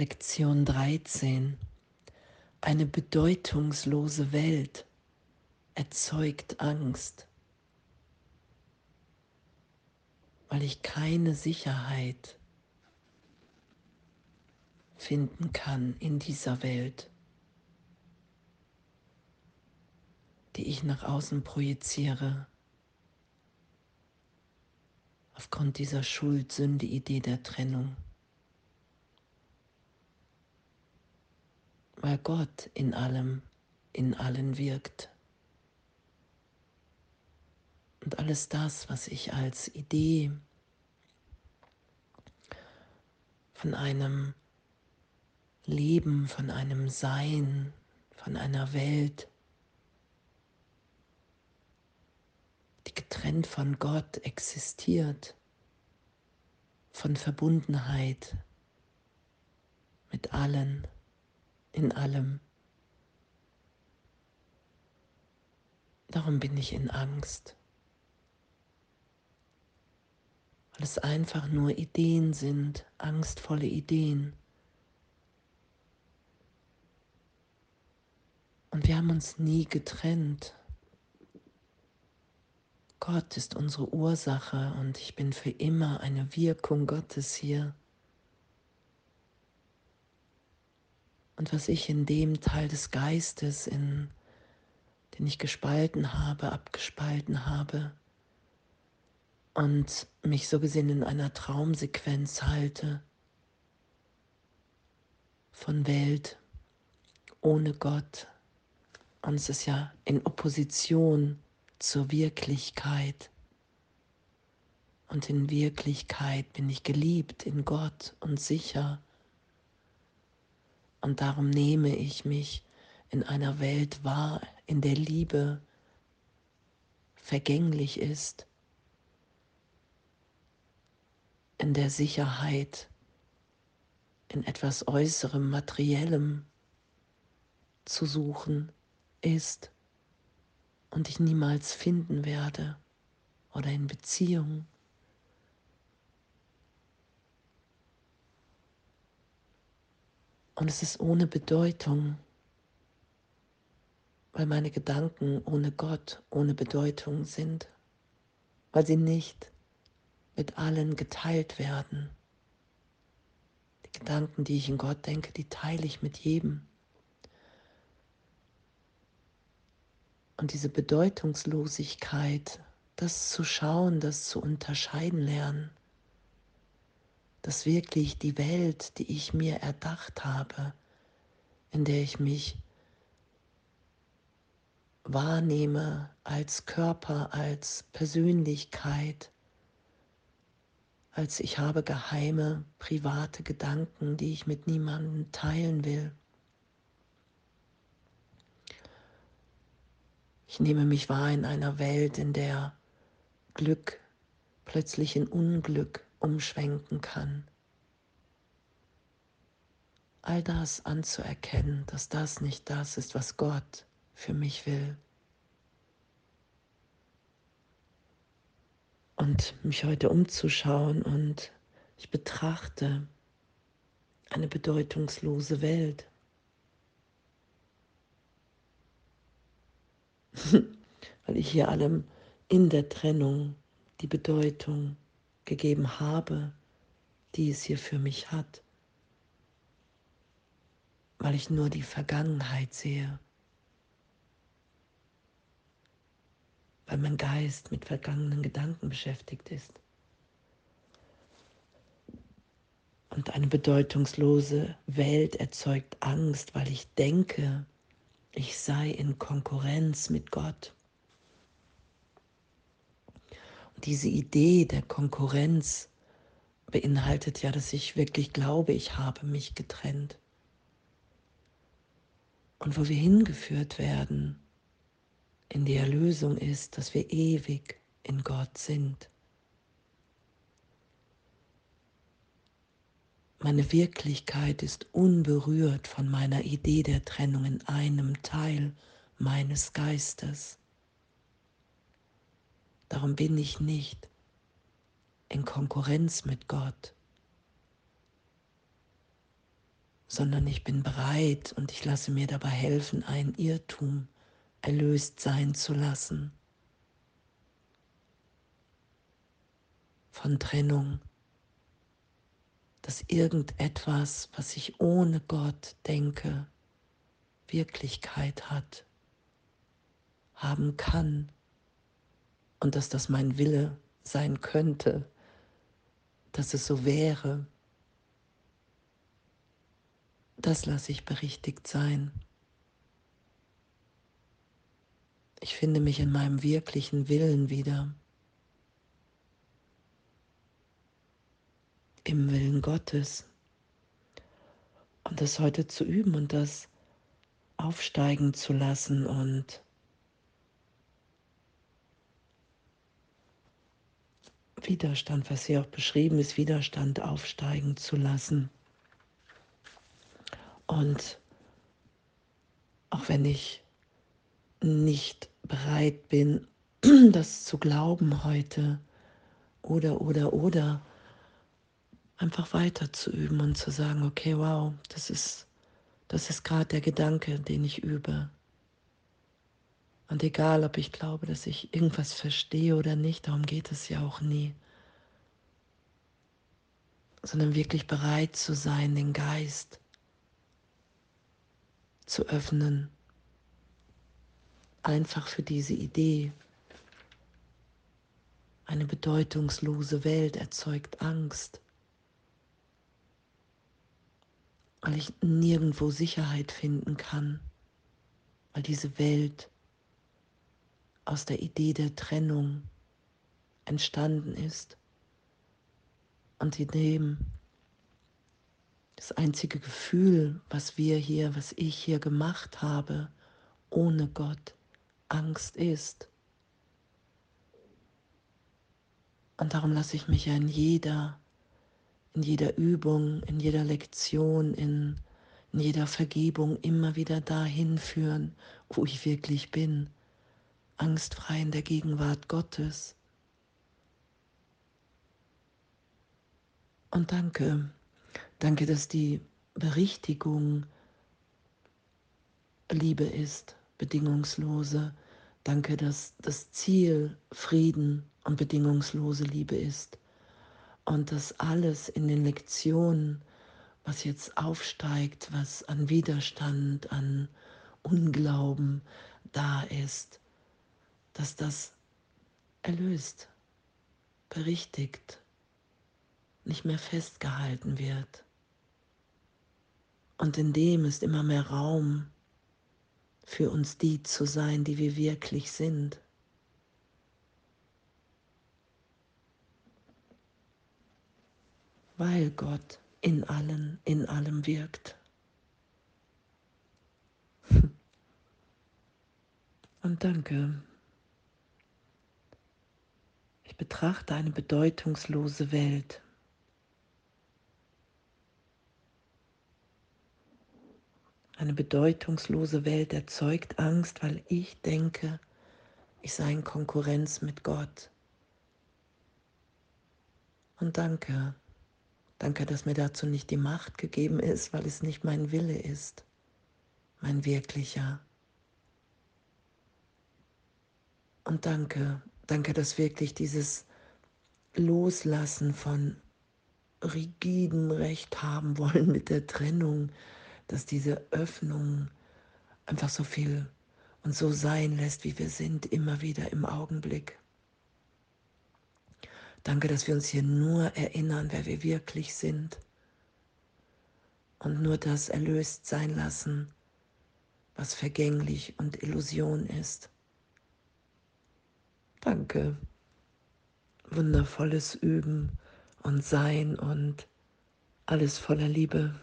Lektion 13. Eine bedeutungslose Welt erzeugt Angst, weil ich keine Sicherheit finden kann in dieser Welt, die ich nach außen projiziere, aufgrund dieser Schuld-Sünde-Idee der Trennung. Weil Gott in allem, in allen wirkt. Und alles das, was ich als Idee von einem Leben, von einem Sein, von einer Welt, die getrennt von Gott existiert, von Verbundenheit mit allen, in allem. Darum bin ich in Angst, weil es einfach nur Ideen sind, angstvolle Ideen. Und wir haben uns nie getrennt. Gott ist unsere Ursache und ich bin für immer eine Wirkung Gottes hier. Und was ich in dem Teil des Geistes, in, den ich gespalten habe, abgespalten habe und mich so gesehen in einer Traumsequenz halte von Welt ohne Gott, und es ist ja in Opposition zur Wirklichkeit. Und in Wirklichkeit bin ich geliebt in Gott und sicher. Und darum nehme ich mich in einer Welt wahr, in der Liebe vergänglich ist, in der Sicherheit in etwas Äußerem, Materiellem zu suchen ist und ich niemals finden werde oder in Beziehung. Und es ist ohne Bedeutung, weil meine Gedanken ohne Gott, ohne Bedeutung sind, weil sie nicht mit allen geteilt werden. Die Gedanken, die ich in Gott denke, die teile ich mit jedem. Und diese Bedeutungslosigkeit, das zu schauen, das zu unterscheiden lernen, dass wirklich die Welt, die ich mir erdacht habe, in der ich mich wahrnehme als Körper, als Persönlichkeit, als ich habe geheime, private Gedanken, die ich mit niemandem teilen will. Ich nehme mich wahr in einer Welt, in der Glück plötzlich in Unglück umschwenken kann. All das anzuerkennen, dass das nicht das ist, was Gott für mich will. Und mich heute umzuschauen und ich betrachte eine bedeutungslose Welt. weil ich hier allem in der Trennung die Bedeutung gegeben habe, die es hier für mich hat, weil ich nur die Vergangenheit sehe, weil mein Geist mit vergangenen Gedanken beschäftigt ist. Und eine bedeutungslose Welt erzeugt Angst, weil ich denke, ich sei in Konkurrenz mit Gott. Und diese Idee der Konkurrenz beinhaltet ja, dass ich wirklich glaube, ich habe mich getrennt. Und wo wir hingeführt werden in die Erlösung ist, dass wir ewig in Gott sind. Meine Wirklichkeit ist unberührt von meiner Idee der Trennung in einem Teil meines Geistes. Darum bin ich nicht in Konkurrenz mit Gott. sondern ich bin bereit und ich lasse mir dabei helfen, ein Irrtum erlöst sein zu lassen von Trennung, dass irgendetwas, was ich ohne Gott denke, Wirklichkeit hat, haben kann und dass das mein Wille sein könnte, dass es so wäre, das lasse ich berichtigt sein. Ich finde mich in meinem wirklichen Willen wieder. Im Willen Gottes. Und das heute zu üben und das aufsteigen zu lassen und Widerstand, was hier auch beschrieben ist, Widerstand aufsteigen zu lassen. Und auch wenn ich nicht bereit bin, das zu glauben heute oder, oder, oder, einfach weiter zu üben und zu sagen, okay, wow, das ist, das ist gerade der Gedanke, den ich übe. Und egal, ob ich glaube, dass ich irgendwas verstehe oder nicht, darum geht es ja auch nie, sondern wirklich bereit zu sein, den Geist zu öffnen, einfach für diese Idee. Eine bedeutungslose Welt erzeugt Angst, weil ich nirgendwo Sicherheit finden kann, weil diese Welt aus der Idee der Trennung entstanden ist und in dem das einzige Gefühl, was wir hier, was ich hier gemacht habe, ohne Gott, Angst ist. Und darum lasse ich mich ja in jeder, in jeder Übung, in jeder Lektion, in, in jeder Vergebung immer wieder dahin führen, wo ich wirklich bin, angstfrei in der Gegenwart Gottes. Und danke, danke, dass die Berichtigung Liebe ist, bedingungslose. Danke, dass das Ziel Frieden und bedingungslose Liebe ist. Und dass alles in den Lektionen, was jetzt aufsteigt, was an Widerstand, an Unglauben da ist, dass das erlöst, berichtigt, nicht mehr festgehalten wird. Und in dem ist immer mehr Raum für uns die zu sein, die wir wirklich sind. Weil Gott in allen, in allem wirkt. Und danke. Betrachte eine bedeutungslose Welt. Eine bedeutungslose Welt erzeugt Angst, weil ich denke, ich sei in Konkurrenz mit Gott. Und danke, danke, dass mir dazu nicht die Macht gegeben ist, weil es nicht mein Wille ist, mein wirklicher. Und danke, Danke, dass wirklich dieses Loslassen von rigiden Recht haben wollen mit der Trennung, dass diese Öffnung einfach so viel und so sein lässt, wie wir sind, immer wieder im Augenblick. Danke, dass wir uns hier nur erinnern, wer wir wirklich sind und nur das erlöst sein lassen, was vergänglich und Illusion ist. Danke. Wundervolles Üben und Sein und alles voller Liebe.